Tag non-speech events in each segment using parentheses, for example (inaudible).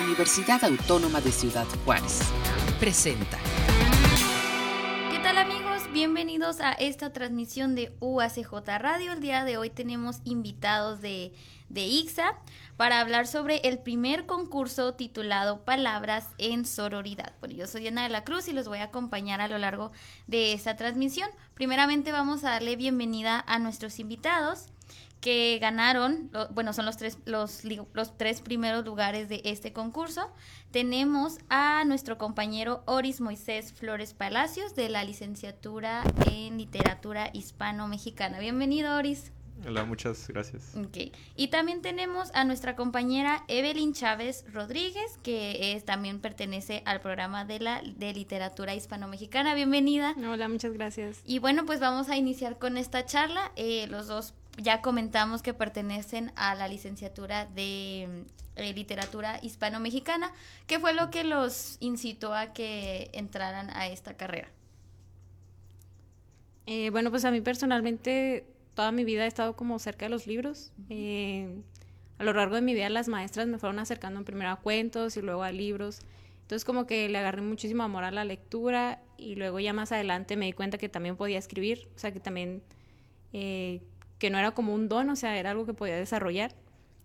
Universidad Autónoma de Ciudad Juárez. Presenta. ¿Qué tal amigos? Bienvenidos a esta transmisión de UACJ Radio. El día de hoy tenemos invitados de, de IXA para hablar sobre el primer concurso titulado Palabras en Sororidad. Bueno, yo soy Ana de la Cruz y los voy a acompañar a lo largo de esta transmisión. Primeramente vamos a darle bienvenida a nuestros invitados que ganaron, bueno, son los tres, los, los tres primeros lugares de este concurso. Tenemos a nuestro compañero Oris Moisés Flores Palacios de la licenciatura en literatura hispano-mexicana. Bienvenido, Oris. Hola, muchas gracias. Okay. Y también tenemos a nuestra compañera Evelyn Chávez Rodríguez, que es, también pertenece al programa de la de literatura hispano-mexicana. Bienvenida. Hola, muchas gracias. Y bueno, pues vamos a iniciar con esta charla. Eh, los dos ya comentamos que pertenecen a la licenciatura de eh, literatura hispano-mexicana. ¿Qué fue lo que los incitó a que entraran a esta carrera? Eh, bueno, pues a mí personalmente toda mi vida he estado como cerca de los libros. Eh, a lo largo de mi vida las maestras me fueron acercando primero a cuentos y luego a libros. Entonces como que le agarré muchísimo amor a la lectura y luego ya más adelante me di cuenta que también podía escribir, o sea que también que no era como un don, o sea, era algo que podía desarrollar.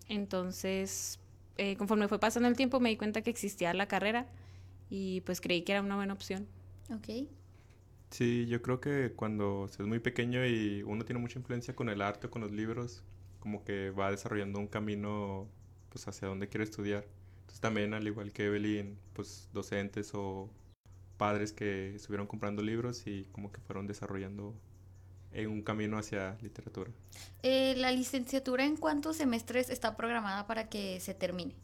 Entonces, eh, conforme fue pasando el tiempo, me di cuenta que existía la carrera y pues creí que era una buena opción. Ok. Sí, yo creo que cuando se es muy pequeño y uno tiene mucha influencia con el arte, con los libros, como que va desarrollando un camino pues hacia donde quiere estudiar. Entonces también, al igual que Evelyn, pues docentes o padres que estuvieron comprando libros y como que fueron desarrollando en un camino hacia literatura. Eh, ¿La licenciatura en cuántos semestres está programada para que se termine?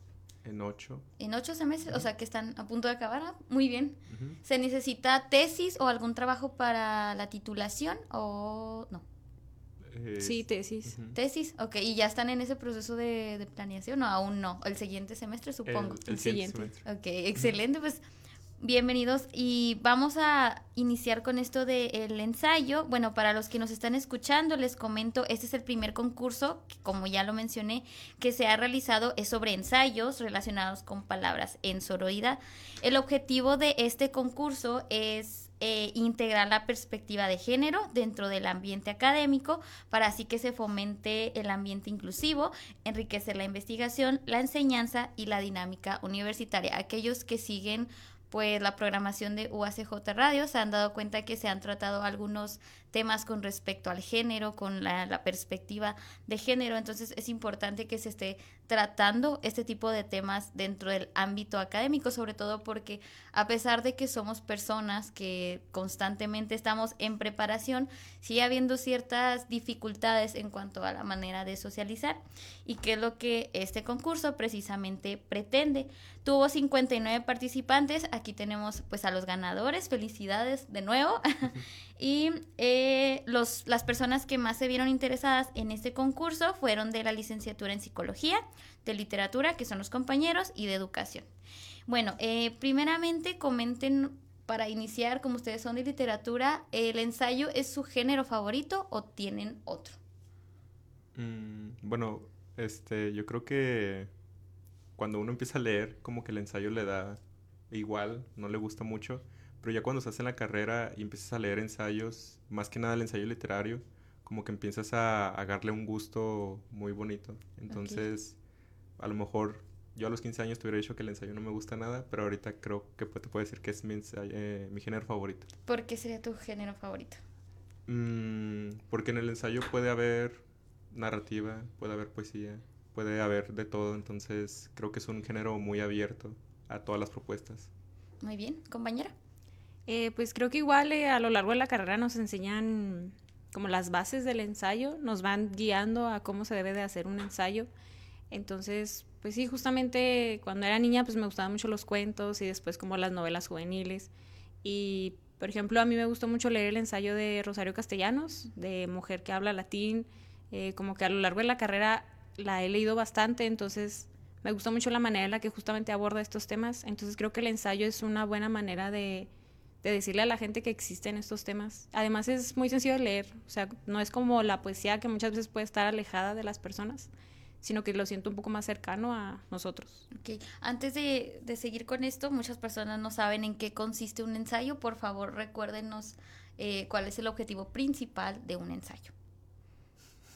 En ocho. En ocho semestres, o sea que están a punto de acabar. ¿ah? Muy bien. ¿Se necesita tesis o algún trabajo para la titulación o no? sí, tesis. Tesis, ok. ¿Y ya están en ese proceso de, planeación o aún no? El siguiente semestre, supongo. El, siguiente. Ok, excelente. Pues Bienvenidos y vamos a iniciar con esto del ensayo. Bueno, para los que nos están escuchando, les comento, este es el primer concurso, que, como ya lo mencioné, que se ha realizado es sobre ensayos relacionados con palabras en sororidad. El objetivo de este concurso es eh, integrar la perspectiva de género dentro del ambiente académico para así que se fomente el ambiente inclusivo, enriquecer la investigación, la enseñanza y la dinámica universitaria. Aquellos que siguen pues la programación de UACJ Radio se han dado cuenta que se han tratado algunos temas con respecto al género, con la, perspectiva de género. Entonces es importante que se esté tratando este tipo de temas dentro del ámbito académico, sobre todo porque a pesar de que somos personas que constantemente estamos en preparación, sigue habiendo ciertas dificultades en cuanto a la manera de socializar y que es lo que este concurso precisamente pretende. Tuvo 59 participantes, aquí tenemos pues a los ganadores, felicidades de nuevo. (laughs) y eh, los, las personas que más se vieron interesadas en este concurso fueron de la licenciatura en psicología, de literatura, que son los compañeros, y de educación. Bueno, eh, primeramente comenten para iniciar, como ustedes son de literatura, ¿el ensayo es su género favorito o tienen otro? Mm, bueno, este, yo creo que cuando uno empieza a leer, como que el ensayo le da igual, no le gusta mucho pero ya cuando estás en la carrera y empiezas a leer ensayos, más que nada el ensayo literario, como que empiezas a, a darle un gusto muy bonito. Entonces, a lo mejor yo a los 15 años te hubiera dicho que el ensayo no me gusta nada, pero ahorita creo que te puedo decir que es mi, eh, mi género favorito. ¿Por qué sería tu género favorito? Mm, porque en el ensayo puede haber narrativa, puede haber poesía, puede haber de todo, entonces creo que es un género muy abierto a todas las propuestas. Muy bien, compañera. Eh, pues creo que igual eh, a lo largo de la carrera nos enseñan como las bases del ensayo, nos van guiando a cómo se debe de hacer un ensayo. Entonces, pues sí, justamente cuando era niña pues me gustaban mucho los cuentos y después como las novelas juveniles. Y, por ejemplo, a mí me gustó mucho leer el ensayo de Rosario Castellanos, de Mujer que habla latín. Eh, como que a lo largo de la carrera la he leído bastante, entonces me gustó mucho la manera en la que justamente aborda estos temas. Entonces creo que el ensayo es una buena manera de de decirle a la gente que existen estos temas. Además es muy sencillo de leer, o sea, no es como la poesía que muchas veces puede estar alejada de las personas, sino que lo siento un poco más cercano a nosotros. Ok, antes de, de seguir con esto, muchas personas no saben en qué consiste un ensayo. Por favor, recuérdenos eh, cuál es el objetivo principal de un ensayo.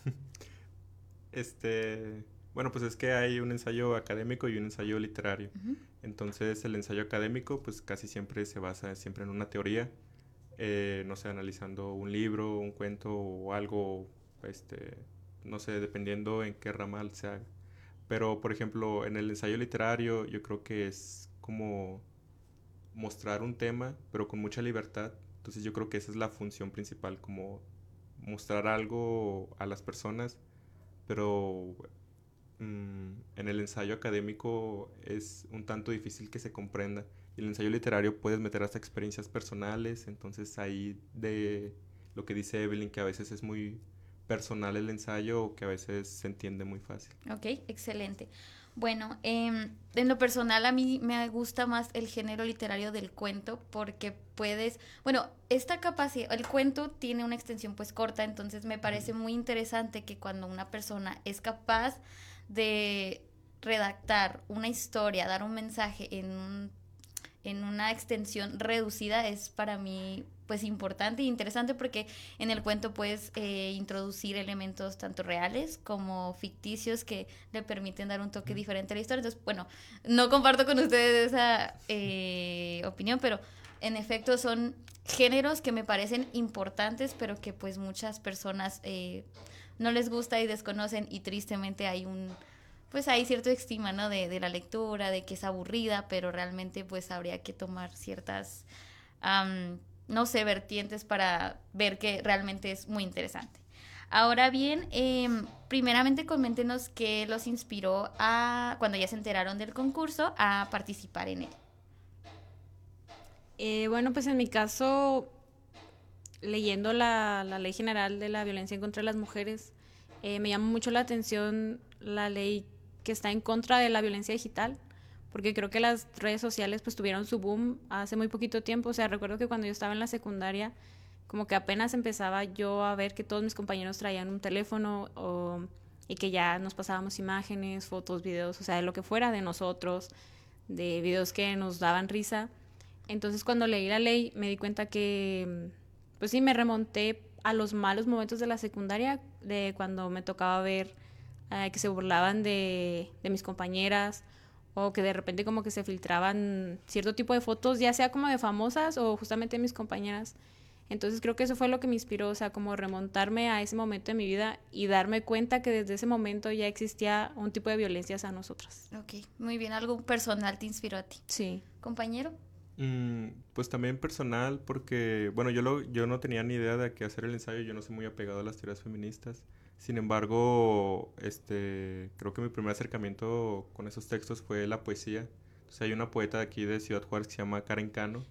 (laughs) Este, bueno, pues es que hay un ensayo académico y un ensayo literario. Ujú. Entonces, el ensayo académico, pues casi siempre se basa siempre en una teoría, eh, no sé, analizando un libro, un cuento o algo, este, no sé, dependiendo en qué rama se haga. Pero, por ejemplo, en el ensayo literario, yo creo que es como mostrar un tema, pero con mucha libertad. Entonces, yo creo que esa es la función principal, como mostrar algo a las personas, pero mm, en el ensayo académico es un tanto difícil que se comprenda. Y el ensayo literario puedes meter hasta experiencias personales, entonces ahí de lo que dice Evelyn, que a veces es muy personal el ensayo o que a veces se entiende muy fácil. Ok, excelente. Bueno, em, en lo personal a mí me gusta más el género literario del cuento porque puedes, bueno, esta capacidad, el cuento tiene una extensión pues corta, entonces me parece muy interesante que cuando una persona es capaz de redactar una historia, dar un mensaje en un en una extensión reducida es para mí pues importante e interesante porque en el cuento puedes eh, introducir elementos tanto reales como ficticios que le permiten dar un toque diferente a la historia. Entonces, bueno, no comparto con ustedes esa eh, opinión, pero en efecto son géneros que me parecen importantes, pero que pues muchas personas eh, no les gusta y desconocen y tristemente hay un pues hay cierta estima, ¿no? De, de, la lectura, de que es aburrida, pero realmente pues habría que tomar ciertas, um, no sé, vertientes para ver que realmente es muy interesante. Ahora bien, eh, primeramente coméntenos qué los inspiró a, cuando ya se enteraron del concurso, a participar en él. Eh, bueno, pues en mi caso, leyendo la, la, Ley General de la Violencia en contra las Mujeres, eh, me llama mucho la atención la ley que está en contra de la violencia digital, porque creo que las redes sociales pues tuvieron su boom hace muy poquito tiempo, o sea, recuerdo que cuando yo estaba en la secundaria, como que apenas empezaba yo a ver que todos mis compañeros traían un teléfono o, y que ya nos pasábamos imágenes, fotos, videos, o sea, de lo que fuera de nosotros, de videos que nos daban risa. Entonces cuando leí la ley me di cuenta que, pues sí, me remonté a los malos momentos de la secundaria, de cuando me tocaba ver eh, que se burlaban de, de, mis compañeras o que de repente como que se filtraban cierto tipo de fotos, ya sea como de famosas o justamente de mis compañeras. Entonces creo que eso fue lo que me inspiró, o sea, como remontarme a ese momento de mi vida y darme cuenta que desde ese momento ya existía un tipo de violencia a nosotras. Ok, muy bien, algo personal te inspiró a ti. Sí. Compañero. Mm, pues también personal porque, bueno, yo, lo, yo no tenía ni idea de qué hacer el ensayo, yo no soy muy apegado a las teorías feministas. Sin embargo, este, creo que mi primer acercamiento con esos textos fue la poesía. Entonces hay una poeta de aquí de Ciudad Juárez que se llama Karen Cano.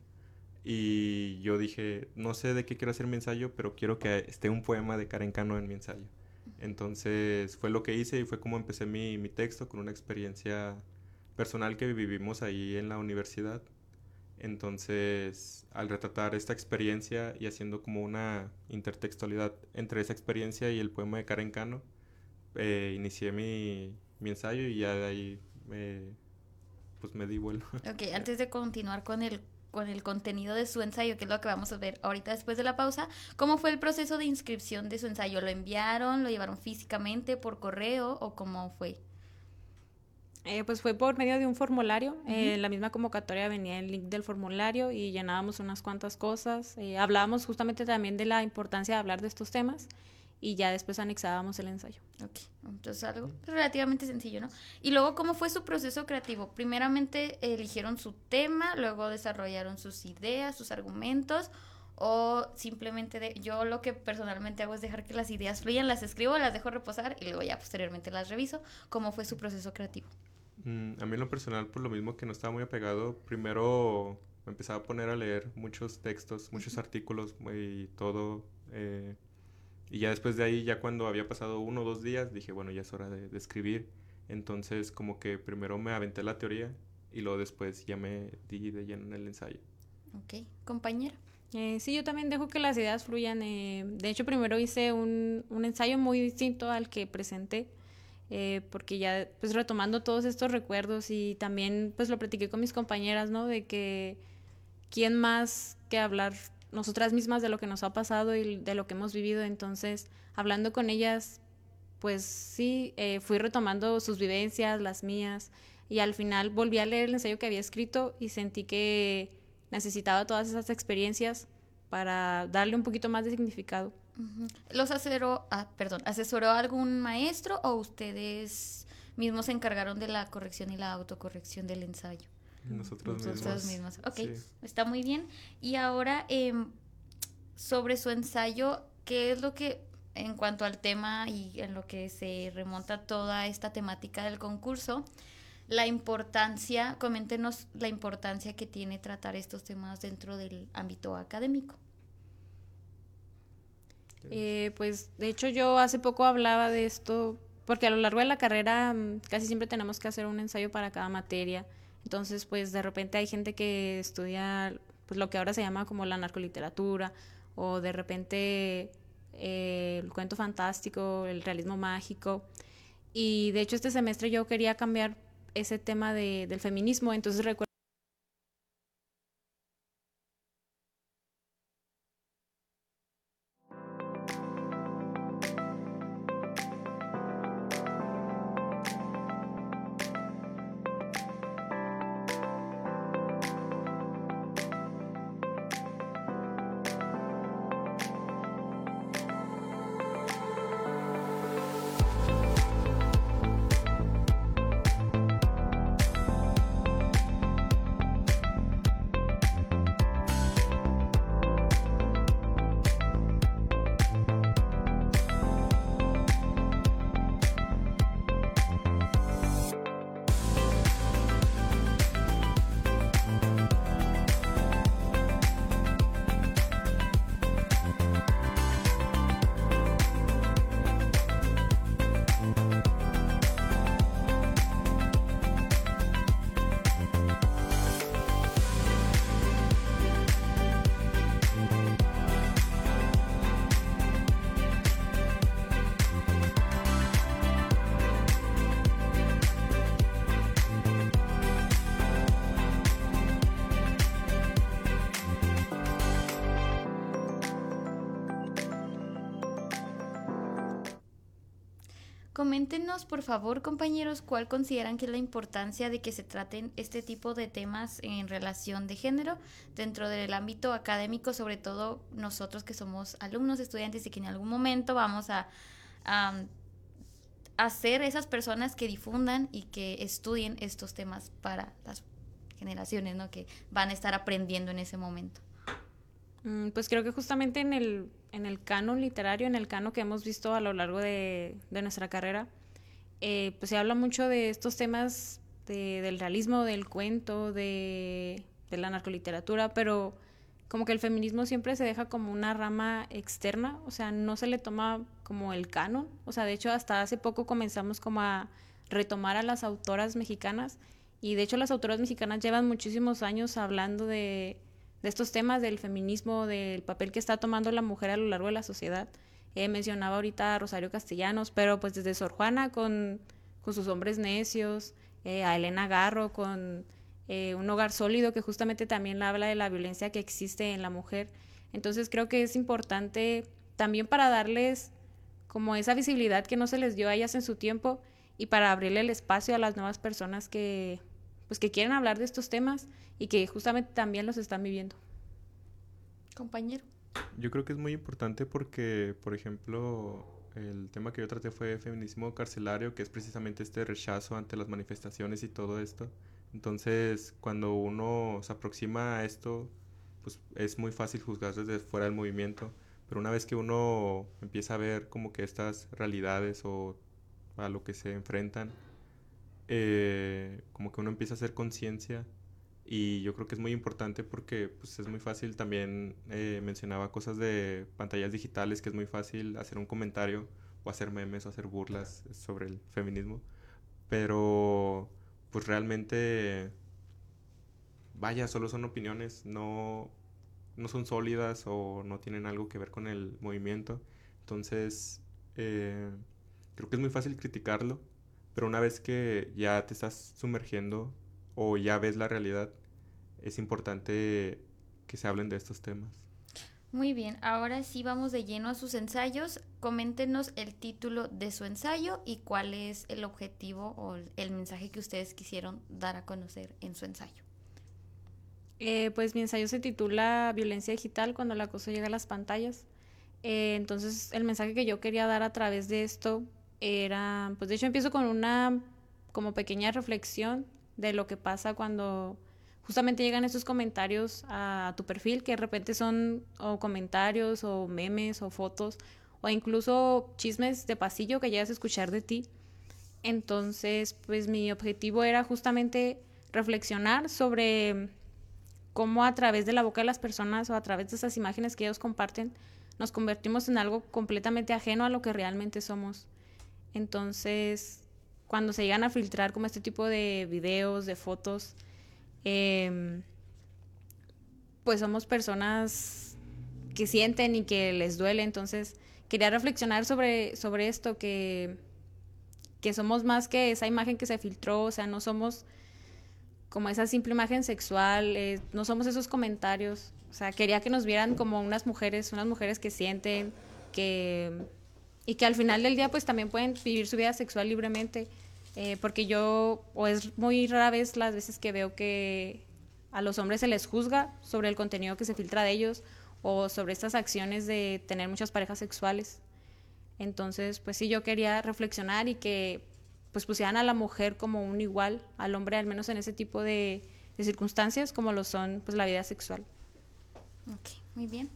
Y yo dije, no sé de qué quiero hacer mi ensayo, pero quiero que esté un poema de Karen Cano en mi ensayo. Entonces fue lo que hice y fue como empecé mi, mi texto con una experiencia personal que vivimos ahí en la universidad. Entonces, al retratar esta experiencia y haciendo como una intertextualidad entre esa experiencia y el poema de Karen Cano, eh, inicié mi, mi, ensayo y ya de ahí me, pues me di vuelo. (laughs) Ok, antes de continuar con el, con el contenido de su ensayo, que es lo que vamos a ver ahorita después de la pausa, ¿cómo fue el proceso de inscripción de su ensayo? ¿Lo enviaron, lo llevaron físicamente, por correo o cómo fue? Eh, pues fue por medio de un formulario. Uh -huh. eh, en la misma convocatoria venía el link del formulario y llenábamos unas cuantas cosas. Eh, hablábamos justamente también de la importancia de hablar de estos temas y ya después anexábamos el ensayo. Ok, entonces algo relativamente sencillo, ¿no? Y luego, ¿cómo fue su proceso creativo? Primeramente eligieron su tema, luego desarrollaron sus ideas, sus argumentos o simplemente de, yo lo que personalmente hago es dejar que las ideas fluyan, las escribo, las dejo reposar y luego ya posteriormente las reviso. ¿Cómo fue su proceso creativo? Mm, a mí en lo personal, por lo mismo que no estaba muy apegado, primero me empezaba a poner a leer muchos textos, muchos artículos y todo. Eh, y ya después de ahí, ya cuando había pasado uno o dos días, dije, bueno, ya es hora de, de, escribir. Entonces, como que primero me aventé la teoría y luego después ya me di de lleno en el ensayo. Ok, compañera. Eh, sí, yo también dejo que las ideas fluyan. Eh, de hecho, primero hice un, un, ensayo muy distinto al que presenté. Eh, porque ya pues retomando todos estos recuerdos y también pues lo platiqué con mis compañeras, ¿no? De que quién más que hablar nosotras mismas de lo que nos ha pasado y de lo que hemos vivido, entonces hablando con ellas, pues sí, eh, fui retomando sus vivencias, las mías, y al final volví a leer el ensayo que había escrito y sentí que necesitaba todas esas experiencias para darle un poquito más de significado. ¿Los asesoró, ah, perdón, asesoró algún maestro o ustedes mismos se encargaron de la corrección y la autocorrección del ensayo? Nosotros, Nosotros mismos. Ok, está muy bien. Y ahora, em, sobre su ensayo, ¿qué es lo que, en cuanto al tema y en lo que se remonta toda esta temática del concurso, la importancia, coméntenos la importancia que tiene tratar estos temas dentro del ámbito académico? Eh, pues de hecho yo hace poco hablaba de esto, porque a lo largo de la carrera mm, casi siempre tenemos que hacer un ensayo para cada materia. Entonces, pues de repente hay gente que estudia pues lo que ahora se llama como la narcoliteratura, o de repente eh, el cuento fantástico, el realismo mágico. Y de hecho este semestre yo quería cambiar ese tema de, del feminismo, entonces recuerdo Coméntenos, por favor, compañeros, cuál consideran que es la importancia de que se traten este tipo de temas en relación de género dentro del ámbito académico, sobre todo nosotros que somos alumnos, estudiantes y que en algún momento vamos a, a ser esas personas que difundan y que estudien estos temas para las generaciones, ¿no? Que van a estar aprendiendo en ese momento. Mm, pues creo que justamente en el, en el canon literario, en el canon que hemos visto a lo largo de, nuestra carrera, eh, pues se habla mucho de estos temas del realismo, del cuento, de, de, la narcoliteratura, pero como que el feminismo siempre se deja como una rama externa, o sea, no se le toma como el canon, o sea, de hecho hasta hace poco comenzamos como a retomar a las autoras mexicanas y de hecho las autoras mexicanas llevan muchísimos años hablando de de estos temas del feminismo, del papel que está tomando la mujer a lo largo de la sociedad. Eh, mencionaba ahorita a Rosario Castellanos, pero pues desde Sor Juana con, con sus hombres necios, eh, a Elena Garro con eh, un hogar sólido que justamente también habla de la violencia que existe en la mujer. Entonces creo que es importante también para darles como esa visibilidad que no se les dio a ellas en su tiempo y para abrirle el espacio a las nuevas personas que pues que quieren hablar de estos temas y que justamente también los están viviendo. Compañero. Yo creo que es muy importante porque, por ejemplo, el tema que yo traté fue feminismo carcelario, que es precisamente este rechazo ante las manifestaciones y todo esto. Entonces, cuando uno se aproxima a esto, pues es muy fácil juzgar desde fuera del movimiento. Pero una vez que uno empieza a ver como que estas realidades o a lo que se enfrentan, eh, como que uno empieza a hacer conciencia y yo creo que es muy importante porque pues, es muy fácil también eh, mencionaba cosas de pantallas digitales que es muy fácil hacer un comentario o hacer memes o hacer burlas sobre el feminismo pero pues realmente vaya solo son opiniones no no son sólidas o no tienen algo que ver con el movimiento. Entonces eh, creo que es muy fácil criticarlo Pero una vez que ya te estás sumergiendo o ya ves la realidad, es importante que se hablen de estos temas. Muy bien, ahora sí vamos de lleno a sus ensayos. Coméntenos el título de su ensayo y cuál es el objetivo o el mensaje que ustedes quisieron dar a conocer en su ensayo. Eh, pues mi ensayo se titula Violencia digital cuando el acoso llega a las pantallas. Eh, entonces el mensaje que yo quería dar a través de esto era, pues de hecho empiezo con una como pequeña reflexión de lo que pasa cuando justamente llegan esos comentarios a tu perfil, que de repente son o comentarios o memes o fotos o incluso chismes de pasillo que llegas a escuchar de ti. Entonces, pues mi objetivo era justamente reflexionar sobre cómo a través de la boca de las personas o a través de esas imágenes que ellos comparten, nos convertimos en algo completamente ajeno a lo que realmente somos. Entonces, cuando se llegan a filtrar como este tipo de videos, de fotos, Em, pues somos personas que sienten y que les duele. Entonces, quería reflexionar sobre, sobre esto, que, que somos más que esa imagen que se filtró, o sea, no somos como esa simple imagen sexual, eh, no somos esos comentarios. O sea, quería que nos vieran como unas mujeres, unas mujeres que sienten, que y que al final del día pues también pueden vivir su vida sexual libremente. Eh, porque yo, o es muy rara vez las veces que veo que a los hombres se les juzga sobre el contenido que se filtra de ellos o sobre estas acciones de tener muchas parejas sexuales. Entonces, pues sí, yo quería reflexionar y que pues pusieran a la mujer como un igual al hombre, al menos en ese tipo de, circunstancias como lo son pues la vida sexual. Ok, muy bien.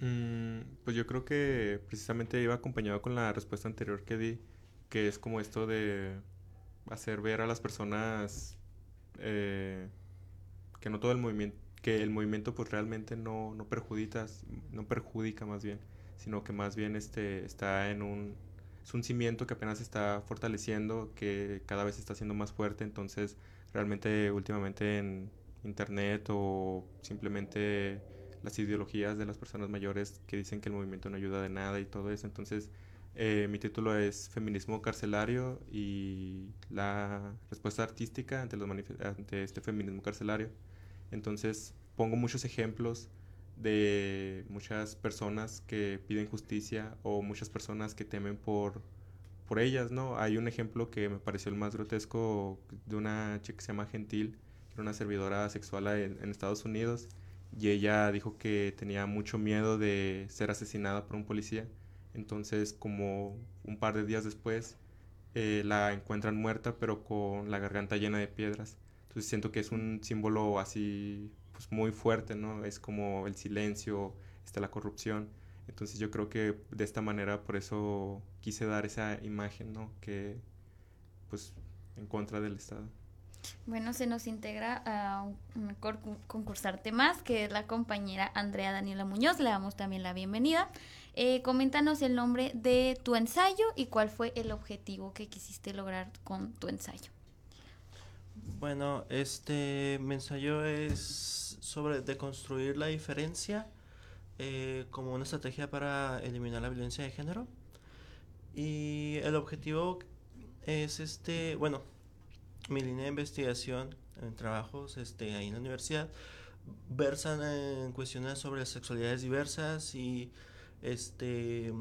Mm, pues yo creo que precisamente iba acompañado con la respuesta anterior que di que es como esto de hacer ver a las personas eh, que no todo el movimiento, que el movimiento pues realmente no, no perjudica, no perjudica más bien, sino que más bien este, está en un, es un cimiento que apenas está fortaleciendo, que cada vez está siendo más fuerte, entonces realmente últimamente en internet o simplemente las ideologías de las personas mayores que dicen que el movimiento no ayuda de nada y todo eso, entonces eh, mi título es Feminismo carcelario y la respuesta artística ante, los ante este feminismo carcelario. Entonces pongo muchos ejemplos de muchas personas que piden justicia o muchas personas que temen por, por ellas, ¿no? Hay un ejemplo que me pareció el más grotesco de una chica que se llama Gentil, que era una servidora sexual en Estados Unidos, y ella dijo que tenía mucho miedo de ser asesinada por un policía entonces, como un par de días después, eh, la encuentran muerta, pero con la garganta llena de piedras. Entonces siento que es un símbolo así, pues muy fuerte, ¿no? Es como el silencio, está la corrupción. Entonces yo creo que de esta manera, por eso quise dar esa imagen, ¿no? Que, pues, en contra del Estado. Bueno, se nos integra a un concursarte más, que es la compañera Andrea Daniela Muñoz. Le damos también la bienvenida. Eh, coméntanos el nombre de tu ensayo y cuál fue el objetivo que quisiste lograr con tu ensayo. Bueno, este mi ensayo es sobre deconstruir la diferencia eh, como una estrategia para eliminar la violencia de género. Y el objetivo es este, bueno, mi línea de investigación en trabajos este, ahí en la universidad versan en cuestiones sobre sexualidades diversas y este,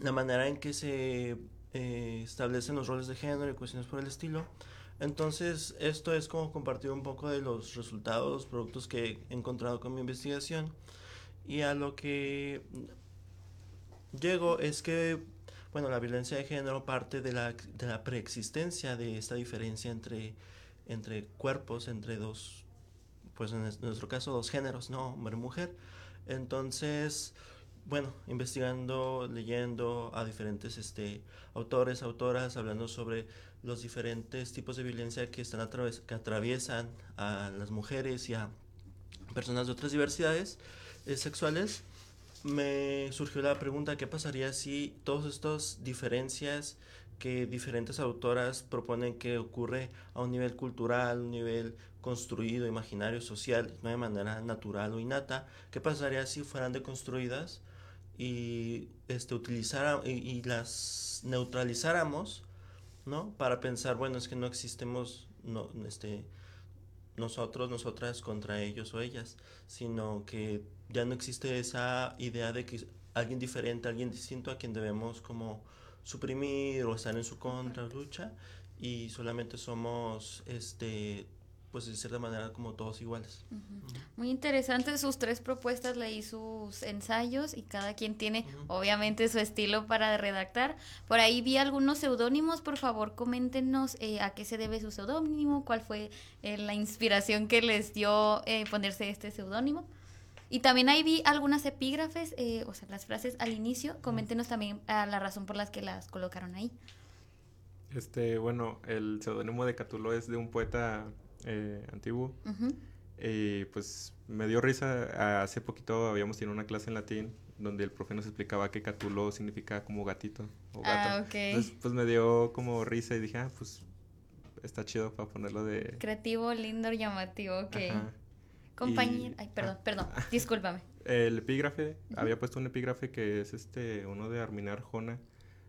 la manera en que se eh, establecen los roles de género y cuestiones por el estilo. Entonces, esto es como compartir un poco de los resultados, productos que he encontrado con mi investigación. Y a lo que llego es que, bueno, la violencia de género parte de la, de la preexistencia de esta diferencia entre, entre cuerpos, entre dos, pues en nuestro caso, dos géneros, ¿no? Hombre y mujer. Entonces, bueno, investigando, leyendo a diferentes este, autores, autoras, hablando sobre los diferentes tipos de violencia que, están que atraviesan a las mujeres y a personas de otras diversidades eh, sexuales, me surgió la pregunta, ¿qué pasaría si todas estas diferencias que diferentes autoras proponen que ocurre a un nivel cultural, un nivel construido, imaginario, social, no de manera natural o innata, ¿qué pasaría si fueran deconstruidas? y este utilizara y, las neutralizáramos, ¿no? Para pensar, bueno, es que no existemos no este nosotros, nosotras contra ellos o ellas, sino que ya no existe esa idea de que alguien diferente, alguien distinto a quien debemos como suprimir o estar en su contra lucha y solamente somos este pues de cierta manera como todos iguales. Muy interesante sus tres propuestas, leí sus ensayos y cada quien tiene obviamente su estilo para redactar. Por ahí vi algunos seudónimos, por favor coméntenos eh, a qué se debe su seudónimo, cuál fue eh, la inspiración que les dio eh, ponerse este seudónimo. Y también ahí vi algunas epígrafes, o sea, las frases al inicio, coméntenos también a la razón por las que las colocaron ahí. Este, bueno, el seudónimo de Catulo es de un poeta eh, antiguo. Y pues me dio risa. Hace poquito habíamos tenido una clase en latín donde el profe nos explicaba que Catulo significa como gatito o gato. Ah, Entonces, pues me dio como risa y dije, ah, pues está chido para ponerlo de... Creativo, lindo, llamativo, ok. Compañero, ay, perdón, perdón, (laughs) discúlpame. El epígrafe, había puesto un epígrafe que es este, uno de Arminar Jona,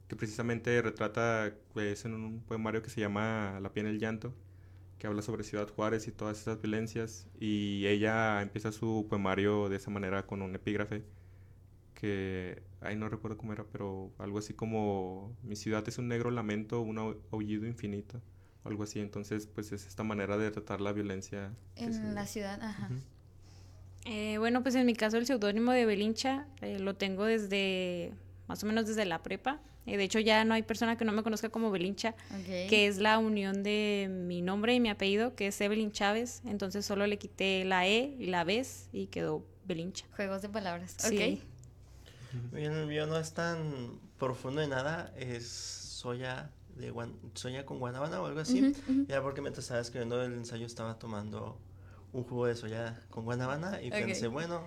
que precisamente retrata, pues, en un poemario que se llama La piel en el llanto, que habla sobre Ciudad Juárez y todas esas violencias. Y ella empieza su poemario de esa manera con un epígrafe que, ay, no recuerdo cómo era, pero algo así como, mi ciudad es un negro lamento, un aullido infinito, o algo así. Entonces, pues es esta manera de tratar la violencia. En la ciudad, ajá. Eh, bueno, pues en mi caso el seudónimo de Belincha eh, lo tengo desde, más o menos desde la prepa. Eh, de hecho, ya no hay persona que no me conozca como Belincha, que es la unión de mi nombre y mi apellido, que es Evelyn Chávez. Entonces solo le quité la E y la B y quedó Belincha. Juegos de palabras. Sí. El mío no es tan profundo de nada, es soya de soya con guanábana o algo así. Ya porque mientras estaba escribiendo el ensayo estaba tomando un jugo de soya con guanábana y pensé, bueno,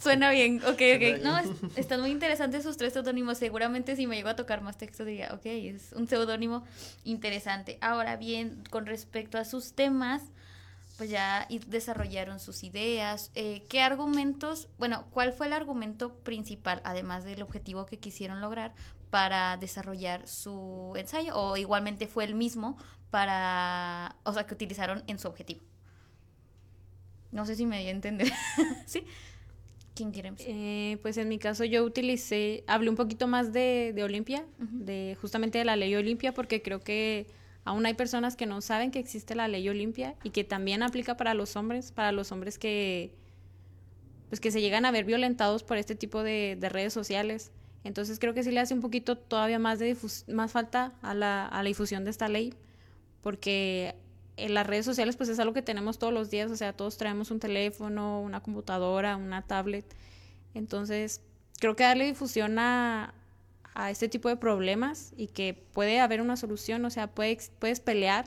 suena bien, ok, ok. No, están muy interesantes sus tres seudónimos. Seguramente si me llego a tocar más texto diría, ok, es un seudónimo interesante. Ahora bien, con respecto a sus temas, pues ya desarrollaron sus ideas. Eh, ¿Qué argumentos, bueno, cuál fue el argumento principal, además del objetivo que quisieron lograr, para desarrollar su ensayo? ¿O igualmente fue el mismo para, o sea, que utilizaron en su objetivo? No sé si me di a entender. (laughs) ¿Sí? ¿Quién quiere eh, pues en mi caso yo utilicé, hablé un poquito más de, de Olimpia, de justamente de la ley Olimpia, porque creo que aún hay personas que no saben que existe la ley Olimpia y que también aplica para los hombres, para los hombres que pues que se llegan a ver violentados por este tipo de, de redes sociales. Entonces creo que sí le hace un poquito todavía más de más falta a la, a la difusión de esta ley, porque en las redes sociales pues es algo que tenemos todos los días, o sea, todos traemos un teléfono, una computadora, una tablet. Entonces, creo que darle difusión a, a este tipo de problemas y que puede haber una solución, o sea, puedes, puedes pelear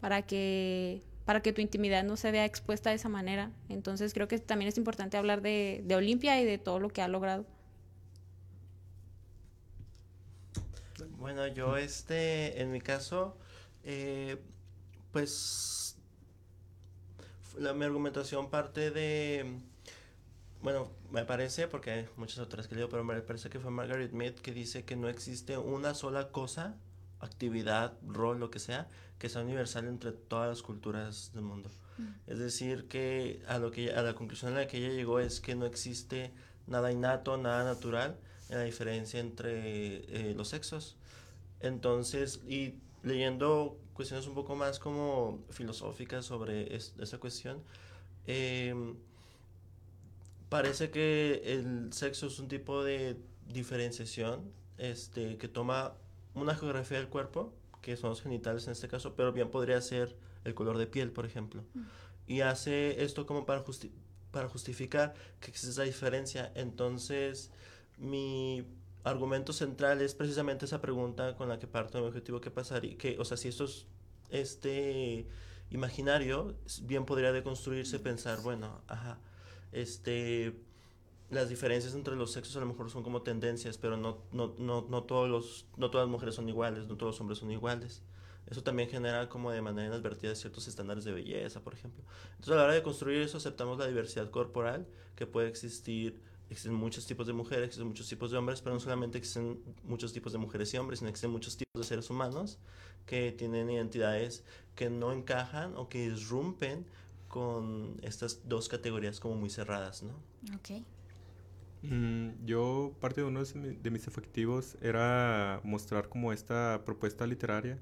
para que, para que tu intimidad no se vea expuesta de esa manera. Entonces, creo que también es importante hablar de, de Olimpia y de todo lo que ha logrado. Bueno, yo este, en mi caso, eh, pues la, mi argumentación parte de, bueno, me parece, porque hay muchas otras que leo, pero me parece que fue Margaret Mead que dice que no existe una sola cosa, actividad, rol, lo que sea, que sea universal entre todas las culturas del mundo. Mm. Es decir, que a, lo que a la conclusión a la que ella llegó es que no existe nada innato, nada natural en la diferencia entre eh, los sexos. Entonces, y leyendo cuestiones un poco más como filosóficas sobre esa cuestión, em, parece que el sexo es un tipo de diferenciación este, que toma una geografía del cuerpo, que son los genitales en este caso, pero bien podría ser el color de piel, por ejemplo. Mm. Y hace esto como para, para justificar que existe esa diferencia. Entonces, mi argumento central es precisamente esa pregunta con la que parto mi objetivo que pasaría, que, o sea, si esto es este imaginario, bien podría deconstruirse, pensar, bueno, ajá, este, las diferencias entre los sexos a lo mejor son como tendencias, pero no, no, no, no, todos los, no todas las mujeres son iguales, no todos los hombres son iguales. Eso también genera como de manera inadvertida ciertos estándares de belleza, por ejemplo. Entonces a la hora de construir eso aceptamos la diversidad corporal que puede existir existen muchos tipos de mujeres, existen muchos tipos de hombres, pero no solamente existen muchos tipos de mujeres y hombres, sino existen muchos tipos de seres humanos que tienen identidades que no encajan o que irrumpen con estas dos categorías como muy cerradas, ¿no? Ok. Mm, yo, parte de uno de mis efectivos era mostrar como esta propuesta literaria,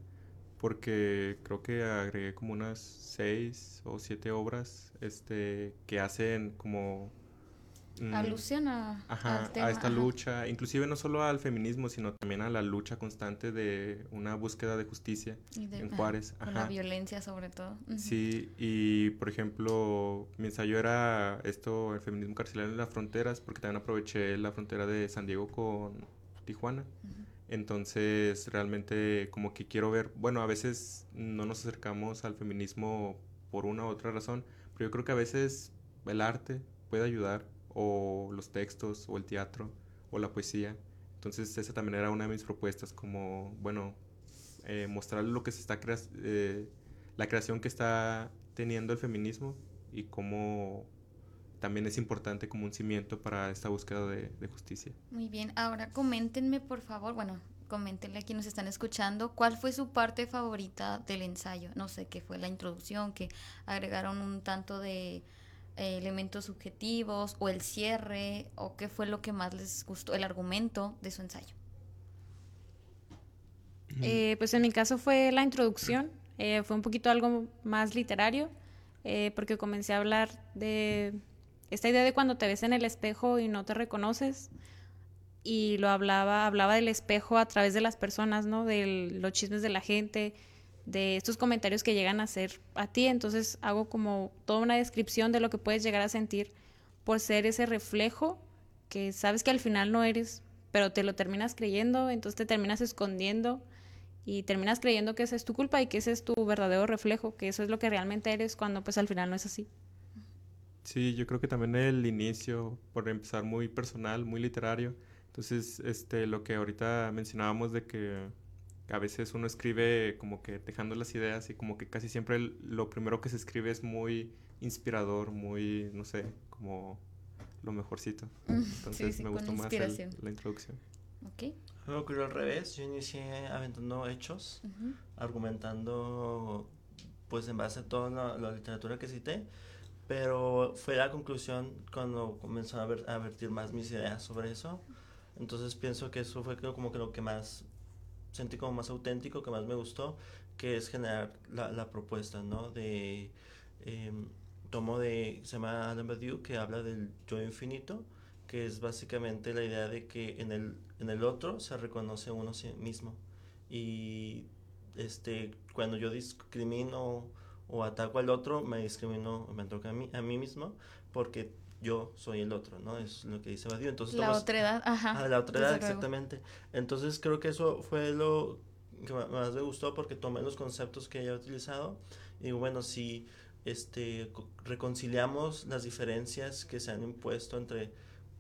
porque creo que agregué como unas seis o siete obras este, que hacen como... mm, Alusión a, Ajá, al tema. a esta ajá. lucha, inclusive no solo al feminismo, sino también a la lucha constante de una búsqueda de justicia Y de- en ajá, Juárez. Con la Ajá. violencia sobre todo. Sí, y por ejemplo, mi ensayo era esto, el feminismo carcelario en las fronteras, porque también aproveché la frontera de San Diego con Tijuana. Entonces, realmente como que quiero ver, bueno, a veces no nos acercamos al feminismo por una u otra razón, pero yo creo que a veces el arte puede ayudar, o los textos, o el teatro, o la poesía. Entonces, esa también era una de mis propuestas, como, bueno, eh, mostrar lo que se está crea eh, la creación que está teniendo el feminismo y cómo también es importante como un cimiento para esta búsqueda de, de justicia. Muy bien, ahora coméntenme por favor, bueno, coméntenle a quienes están escuchando, ¿cuál fue su parte favorita del ensayo? No sé, qué fue la introducción, que agregaron un tanto de eh, elementos subjetivos o el cierre, o qué fue lo que más les gustó, el argumento de su ensayo. Eh, pues en mi caso fue la introducción, eh, fue un poquito algo más literario, eh, porque comencé a hablar de esta idea de cuando te ves en el espejo y no te reconoces, y lo hablaba, hablaba del espejo a través de las personas, ¿no? De los chismes de la gente, de estos comentarios que llegan a hacer a ti, entonces hago como toda una descripción de lo que puedes llegar a sentir por ser ese reflejo que sabes que al final no eres, pero te lo terminas creyendo, entonces te terminas escondiendo y terminas creyendo que esa es tu culpa y que ese es tu verdadero reflejo, que eso es lo que realmente eres cuando pues al final no es así. Sí, yo creo que también el inicio, por empezar muy personal, muy literario. Entonces, este, lo que ahorita mencionábamos de que a veces uno escribe como que dejando las ideas y como que casi siempre lo primero que se escribe es muy inspirador, muy, no sé, como lo mejorcito. (laughs) Entonces sí, me con gustó más el- la introducción. ¿Ok? Me ocurrió al revés, yo inicié aventando hechos, Ujú. argumentando pues en base a toda la, la literatura que cité, pero fue la conclusión cuando comenzó a, ver, a vertir más mis ideas sobre eso. Entonces pienso que eso fue creo, como que lo que más sentí como más auténtico, que más me gustó, que es generar la, la propuesta, ¿no? De em, tomo de, se llama Adam Badiou, que habla del yo infinito, que es básicamente la idea de que en el, en el otro se reconoce uno sí mismo. Y este, cuando yo discrimino o ataco al otro, me discrimino, me toca a mí, a mí mismo, porque yo soy el otro, ¿no? Es lo que dice Badiou. Entonces, La tomas- otra edad, ajá. Ah, la otra edad, desde luego. exactamente. Entonces creo que eso fue lo que más me gustó porque tomé los conceptos que ella ha utilizado y digo, bueno, si este, co- reconciliamos las diferencias que se han impuesto entre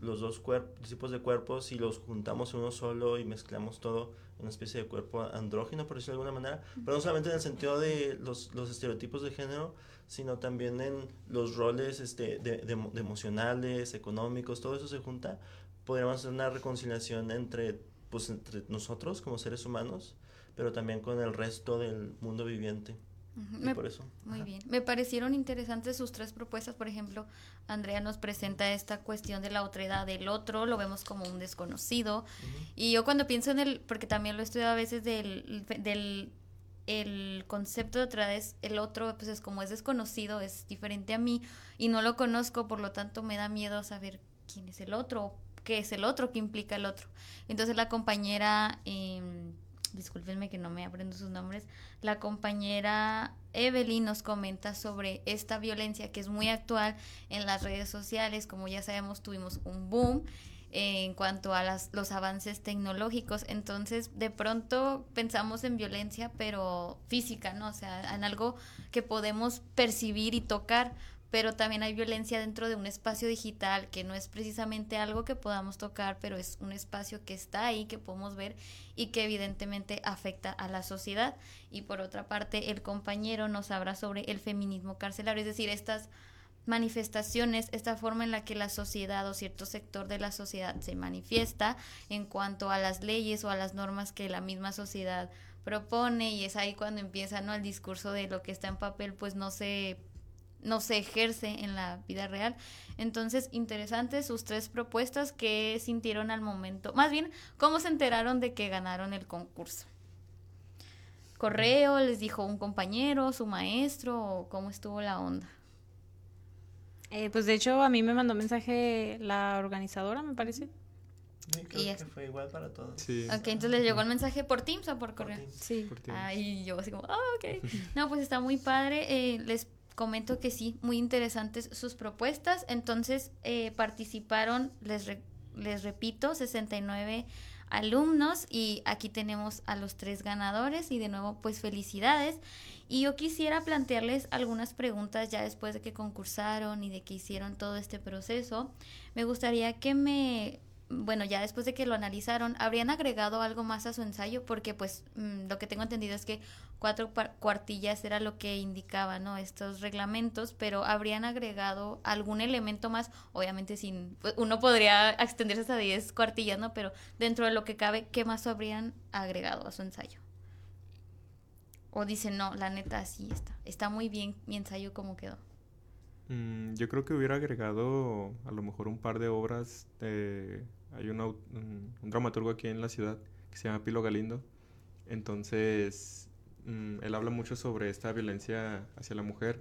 los dos cuerp- tipos de cuerpos y los juntamos en uno solo y mezclamos todo en una especie de cuerpo andrógino, por decirlo de alguna manera, pero no solamente en el sentido de los, los estereotipos de género, sino también en los roles este, de, de emocionales, económicos, todo eso se junta, podríamos hacer una reconciliación entre, pues, entre nosotros como seres humanos, pero también con el resto del mundo viviente. Y Me- por eso. Muy ajá. bien. Me parecieron interesantes sus tres propuestas. Por ejemplo, Andrea nos presenta esta cuestión de la otredad del otro, lo vemos como un desconocido. Y yo cuando pienso en el, porque también lo he estudiado a veces del, del el concepto de otredad es el otro, pues es como es desconocido, es diferente a mí y no lo conozco, por lo tanto me da miedo saber quién es el otro, qué es el otro, qué implica el otro. Entonces la compañera, eh, discúlpenme que no me aprendo sus nombres, la compañera Evelyn nos comenta sobre esta violencia que es muy actual en las redes sociales, como ya sabemos tuvimos un boom en cuanto a las, los avances tecnológicos, entonces de pronto pensamos en violencia pero física, ¿no? O sea, en algo que podemos percibir y tocar, pero también hay violencia dentro de un espacio digital que no es precisamente algo que podamos tocar, pero es un espacio que está ahí, que podemos ver y que evidentemente afecta a la sociedad. Y por otra parte, el compañero nos habla sobre el feminismo carcelario, es decir, estas manifestaciones, esta forma en la que la sociedad o cierto sector de la sociedad se manifiesta en cuanto a las leyes o a las normas que la misma sociedad propone y es ahí cuando empieza ¿no? el discurso de lo que está en papel pues no se no se ejerce en la vida real. Entonces, interesantes sus tres propuestas que sintieron al momento. Más bien, ¿cómo se enteraron de que ganaron el concurso? ¿Correo? ¿Les dijo un compañero, su maestro? ¿O cómo estuvo la onda? Eh, pues de hecho, a mí me mandó mensaje la organizadora, me parece. Sí, creo Y que es- fue igual para todos. Sí. Ok, entonces les llegó el mensaje por Teams o por correo. Sí. por ti. Ay, yo así como, ah, ok. (laughs) No, pues está muy padre. eh, les comento que sí, muy interesantes sus propuestas. Entonces eh, participaron, les, les repito, 69 alumnos y aquí tenemos a los tres ganadores y de nuevo pues felicidades. Y yo quisiera plantearles algunas preguntas ya después de que concursaron y de que hicieron todo este proceso. Me gustaría que me bueno, ya después de que lo analizaron, ¿habrían agregado algo más a su ensayo? Porque pues mm, lo que tengo entendido es que cuatro cuartillas era lo que indicaba, ¿no? Estos reglamentos, pero ¿habrían agregado algún elemento más? Obviamente sin, pues, uno podría extenderse hasta 10 cuartillas, ¿no? Pero dentro de lo que cabe, ¿qué más habrían agregado a su ensayo? O dicen, no, la neta, así está. Está muy bien mi ensayo como quedó. Mm, yo creo que hubiera agregado a lo mejor un par de obras. de- hay un, un- un dramaturgo aquí en la ciudad que se llama Pilo Galindo. Entonces, mm, él habla mucho sobre esta violencia hacia la mujer.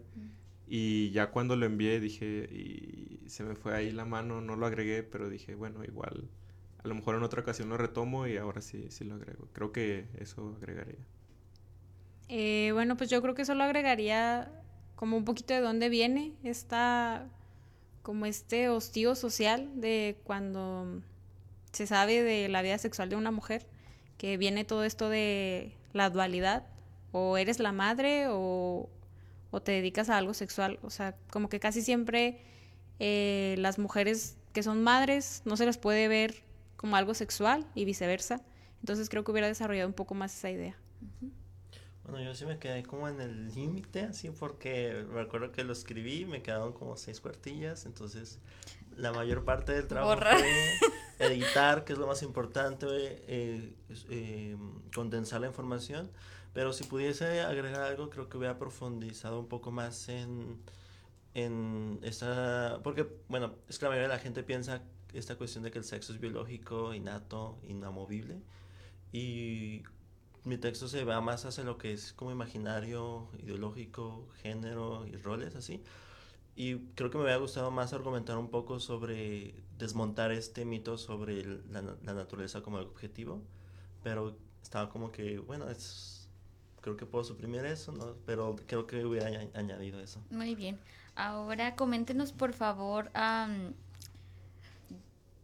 Y ya cuando lo envié dije, y se me fue ahí la mano, no lo agregué, pero dije, bueno, igual, a lo mejor en otra ocasión lo retomo y ahora sí, sí lo agrego. Creo que eso agregaría. Eh, bueno, pues yo creo que solo agregaría como un poquito de dónde viene esta, como este hostío social de cuando se sabe de la vida sexual de una mujer, que viene todo esto de la dualidad, o eres la madre o, o te dedicas a algo sexual, o sea, como que casi siempre eh, las mujeres que son madres no se les puede ver como algo sexual y viceversa, entonces creo que hubiera desarrollado un poco más esa idea. Bueno, yo sí me quedé como en el límite, así, porque me acuerdo que lo escribí, me quedaron como seis cuartillas, entonces la mayor parte del trabajo Borrar. fue editar, que es lo más importante, eh, eh, condensar la información, pero si pudiese agregar algo, creo que hubiera profundizado un poco más en, en esa, porque, bueno, es que la mayoría de la gente piensa esta cuestión de que el sexo es biológico, innato, inamovible, y mi texto se va más hacia lo que es como imaginario, ideológico, género y roles así. Y creo que me hubiera gustado más argumentar un poco sobre desmontar este mito sobre la, na- la naturaleza como el objetivo, pero estaba como que, bueno, creo que puedo suprimir eso, ¿no? Pero creo que hubiera añ- añadido eso. Muy bien. Ahora coméntenos, por favor, am,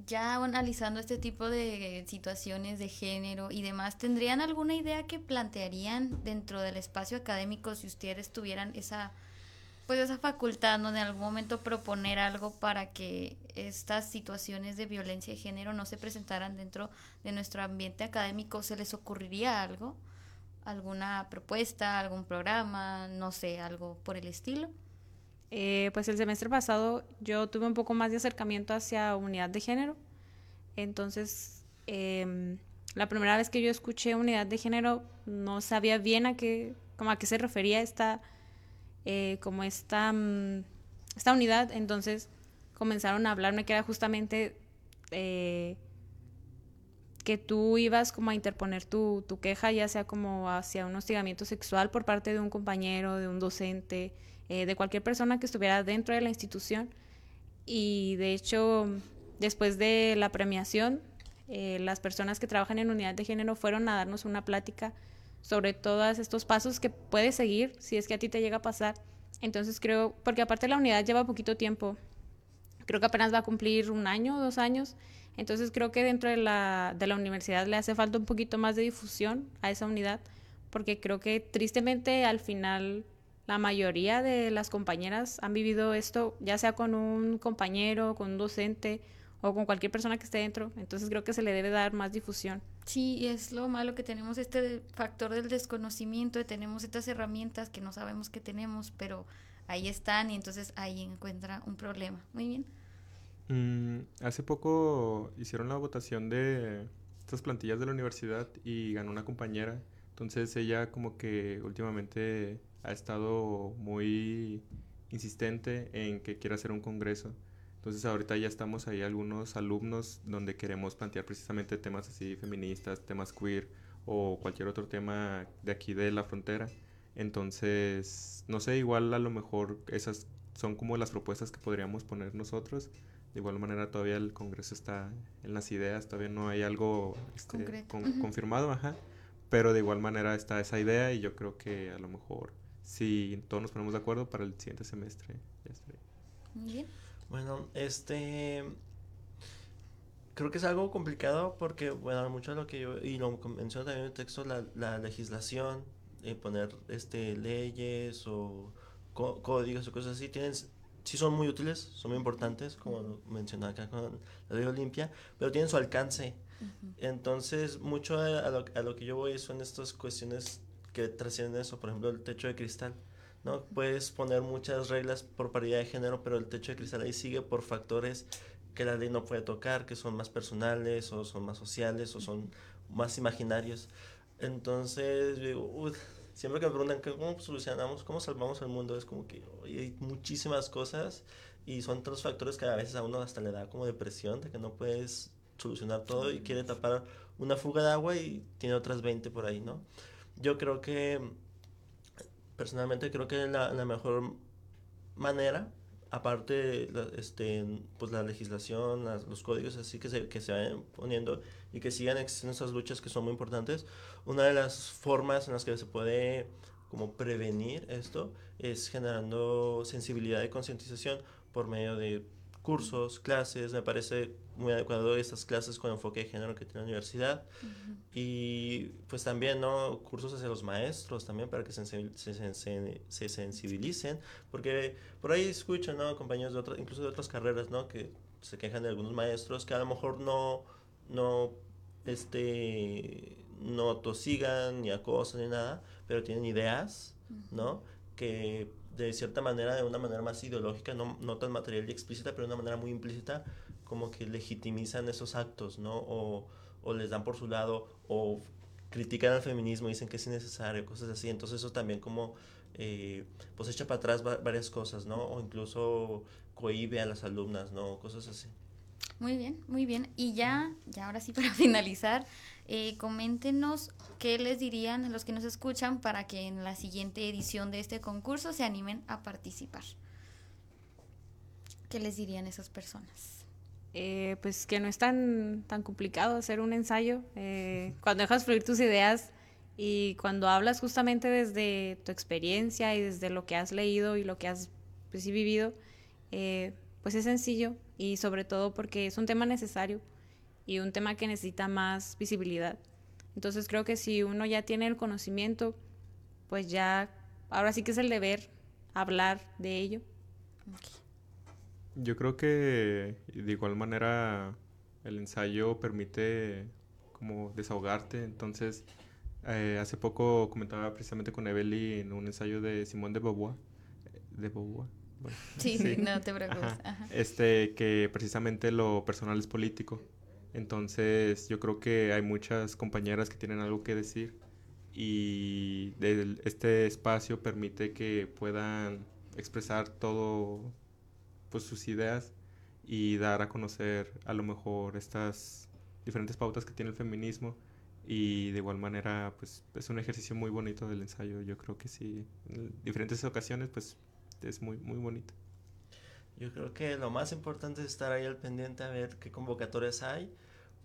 ya analizando este tipo de situaciones de género y demás, ¿tendrían alguna idea que plantearían dentro del espacio académico si ustedes tuvieran esa, pues esa facultad, ¿no? De algún momento proponer algo para que estas situaciones de violencia de género no se presentaran dentro de nuestro ambiente académico? ¿Se les ocurriría algo? ¿Alguna propuesta, algún programa, no sé, algo por el estilo? Eh, pues el semestre pasado yo tuve un poco más de acercamiento hacia unidad de género. Entonces, em, la primera vez que yo escuché unidad de género no sabía bien a qué, como a qué se refería esta, eh, como esta, mm, esta unidad. Entonces comenzaron a hablarme que era justamente eh, que tú ibas como a interponer tu, tu queja, ya sea como hacia un hostigamiento sexual por parte de un compañero, de un docente, eh, de cualquier persona que estuviera dentro de la institución. Y de hecho, después de la premiación, las personas que trabajan en unidad de género fueron a darnos una plática sobre todos estos pasos que puedes seguir si es que a ti te llega a pasar. Entonces creo, porque aparte la unidad lleva poquito tiempo, creo que apenas va a cumplir un año, dos años, entonces creo que dentro de la, de la universidad le hace falta un poquito más de difusión a esa unidad, porque creo que tristemente al final la mayoría de las compañeras han vivido esto, ya sea con un compañero, con un docente o con cualquier persona que esté dentro, entonces creo que se le debe dar más difusión. Sí, es lo malo que tenemos este factor del desconocimiento, de tenemos estas herramientas que no sabemos que tenemos, pero ahí están y entonces ahí encuentra un problema. Muy bien. Mm, hace poco hicieron la votación de estas plantillas de la universidad y ganó una compañera. Entonces ella como que últimamente ha estado muy insistente en que quiere hacer un congreso. Entonces ahorita ya estamos ahí algunos alumnos donde queremos plantear precisamente temas así feministas, temas queer o cualquier otro tema de aquí de la frontera. Entonces, no sé, igual a lo mejor esas son como las propuestas que podríamos poner nosotros. De igual manera todavía el Congreso está en las ideas, todavía no hay algo este, confirmado, ajá. Pero de igual manera está esa idea y yo creo que a lo mejor si todos nos ponemos de acuerdo para el siguiente semestre ya Muy bien. Bueno, este creo que es algo complicado porque, bueno, mucho de lo que yo, y lo menciono también en el texto, la, la legislación, eh, poner este leyes o códigos o cosas así, tienen, sí son muy útiles, son muy importantes, como mencionaba acá con la ley Olimpia, pero tienen su alcance. Entonces, mucho a lo, a lo, que yo voy son estas cuestiones que trascienden eso, por ejemplo, el techo de cristal. ¿No? Puedes poner muchas reglas por paridad de género, pero el techo de cristal ahí sigue por factores que la ley no puede tocar, que son más personales o son más sociales o son más imaginarios. Entonces, siempre que me preguntan cómo solucionamos, cómo salvamos el mundo, es como que hay muchísimas cosas y son otros factores que a veces a uno hasta le da como depresión, de que no puedes solucionar todo y quiere tapar una fuga de agua y tiene otras 20 por ahí, ¿no? Yo creo que, personalmente creo que la, la mejor manera aparte este pues la legislación los códigos así que se, que se vayan poniendo y que sigan existiendo esas luchas que son muy importantes una de las formas en las que se puede como prevenir esto es generando sensibilidad y concientización por medio de cursos, clases, me parece muy adecuado estas clases con enfoque de género que tiene la universidad. Y pues también no cursos hacia los maestros también para que se, se, sensibilicen porque por ahí escucho no compañeros de otras incluso de otras carreras no que se quejan de algunos maestros que a lo mejor no no este no tosigan ni acosan ni nada pero tienen ideas no que de cierta manera, de una manera más ideológica, no, no tan material y explícita, pero de una manera muy implícita, como que legitimizan esos actos, ¿no? O, o les dan por su lado, o critican al feminismo, dicen que es innecesario, cosas así. Entonces eso también como, eh, pues echa para atrás varias cosas, ¿no? O incluso cohibe a las alumnas, ¿no? Cosas así. Muy bien, muy bien. Y ya, ya ahora sí (laughs) para finalizar, eh, coméntenos qué les dirían a los que nos escuchan para que en la siguiente edición de este concurso se animen a participar. ¿Qué les dirían esas personas? Eh, pues que no es tan, tan complicado hacer un ensayo. Eh, (laughs) cuando dejas fluir tus ideas y cuando hablas justamente desde tu experiencia y desde lo que has leído y lo que has pues, vivido, pues es sencillo y sobre todo porque es un tema necesario y un tema que necesita más visibilidad. Entonces creo que si uno ya tiene el conocimiento, pues ya, ahora sí que es el deber hablar de ello. Yo creo que de igual manera el ensayo permite como desahogarte, entonces eh, hace poco comentaba precisamente con Evely en un ensayo de Simón de Beauvoir, de Beauvoir, sí, sí, no te preocupes. Este, que precisamente lo personal es político. Entonces, yo creo que hay muchas compañeras que tienen algo que decir y este espacio permite que puedan expresar todo pues sus ideas y dar a conocer a lo mejor estas diferentes pautas que tiene el feminismo y de igual manera pues es un ejercicio muy bonito del ensayo yo creo que sí en diferentes ocasiones pues es muy muy bonito yo creo que lo más importante es estar ahí al pendiente a ver qué convocatorias hay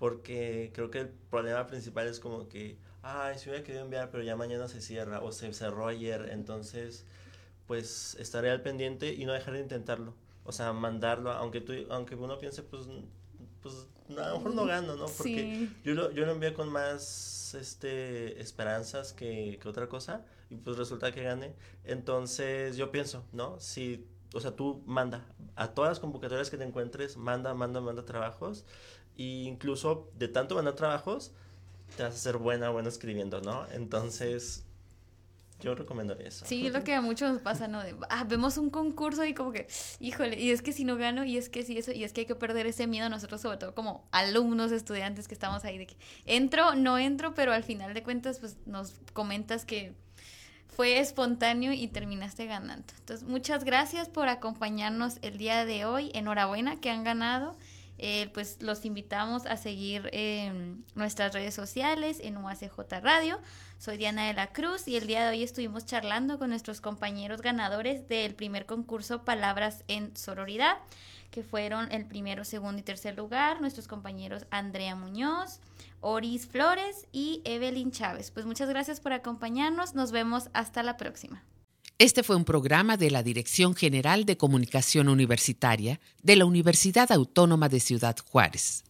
porque creo que el problema principal es como que, ay, se hubiera querido enviar, pero ya mañana se cierra o se cerró ayer, entonces pues estaré al pendiente y no dejar de intentarlo. O sea, mandarlo, aunque tú, aunque uno piense, pues, pues a lo mejor no gano, ¿no? Porque yo, lo, yo lo envié con más este, esperanzas que, que otra cosa y pues resulta que gane. Entonces yo pienso, ¿no? Si, o sea, tú manda a todas las convocatorias que te encuentres, manda, manda, manda trabajos y incluso de tanto mandar trabajos, te vas a ser buena, buena escribiendo, ¿no? Entonces, yo recomendaría eso. Sí, es lo que a muchos nos pasa, ¿no? De, ah, vemos un concurso y como que, híjole, y es que si no gano, y es que si eso, y es que hay que perder ese miedo nosotros, sobre todo como alumnos, estudiantes que estamos ahí, de que entro, no entro, pero al final de cuentas, pues nos comentas que fue espontáneo y terminaste ganando. Entonces, muchas gracias por acompañarnos el día de hoy. Enhorabuena que han ganado. Eh, pues los invitamos a seguir en nuestras redes sociales en UACJ Radio. Soy Diana de la Cruz y el día de hoy estuvimos charlando con nuestros compañeros ganadores del primer concurso Palabras en Sororidad, que fueron el primero, segundo y tercer lugar, nuestros compañeros Andrea Muñoz, Oris Flores y Evelyn Chávez. Pues muchas gracias por acompañarnos, nos vemos hasta la próxima. Este fue un programa de la Dirección General de Comunicación Universitaria de la Universidad Autónoma de Ciudad Juárez.